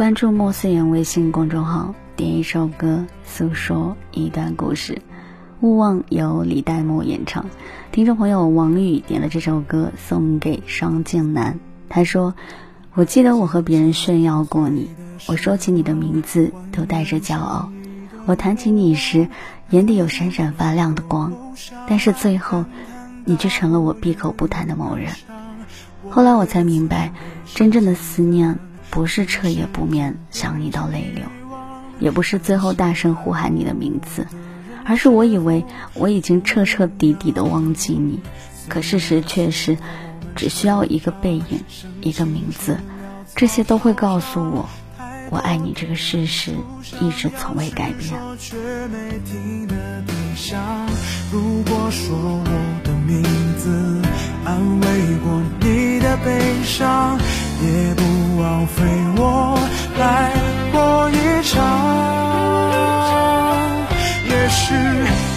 关注莫思言微信公众号，点一首歌，诉说一段故事。勿忘由李代沫演唱。听众朋友王宇点了这首歌送给双静南，他说：“我记得我和别人炫耀过你，我说起你的名字都带着骄傲。我谈起你时，眼底有闪闪发亮的光，但是最后，你却成了我闭口不谈的某人。后来我才明白，真正的思念不是彻夜不眠想你到泪流，也不是最后大声呼喊你的名字。”而是我以为我已经彻彻底底的忘记你，可事实却是，只需要一个背影，一个名字，这些都会告诉我，我爱你这个事实一直从未改变。如果说我的名字安慰过你的悲伤，也不枉费我来过一场。也许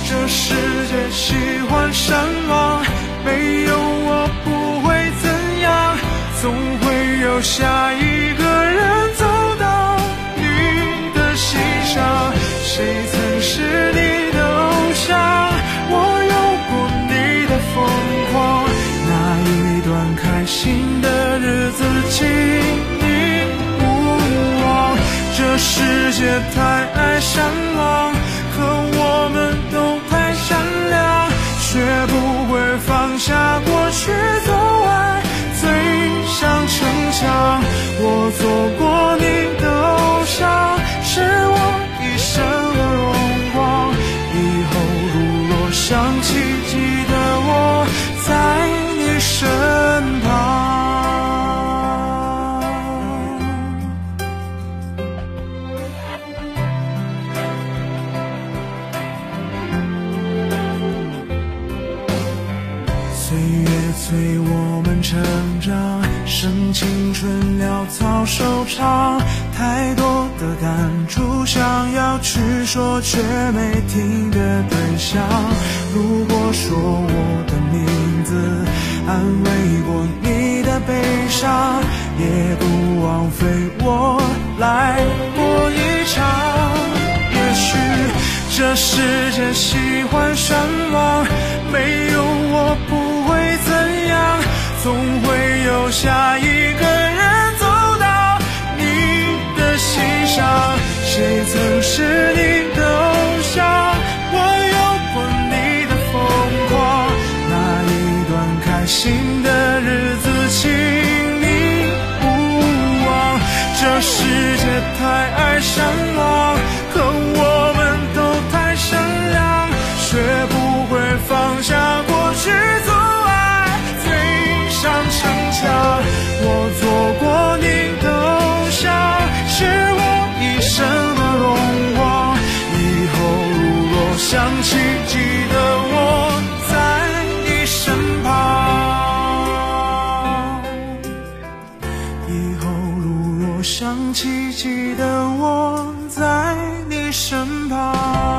这世界喜欢善忘，没有我不会怎样，总会有下一别太爱善良，可我们都太善良，学不会放下过去，走爱最想逞强。我走过。随我们成长，剩青春潦草收场，太多的感触想要去说，却没听的对象。如果说我的名字安慰过你的悲伤，也不枉费我来过一场。也许这世界喜欢善忘，没有我不。总会有下一想起，记得我在你身旁。以后如若想起，记得我在你身旁。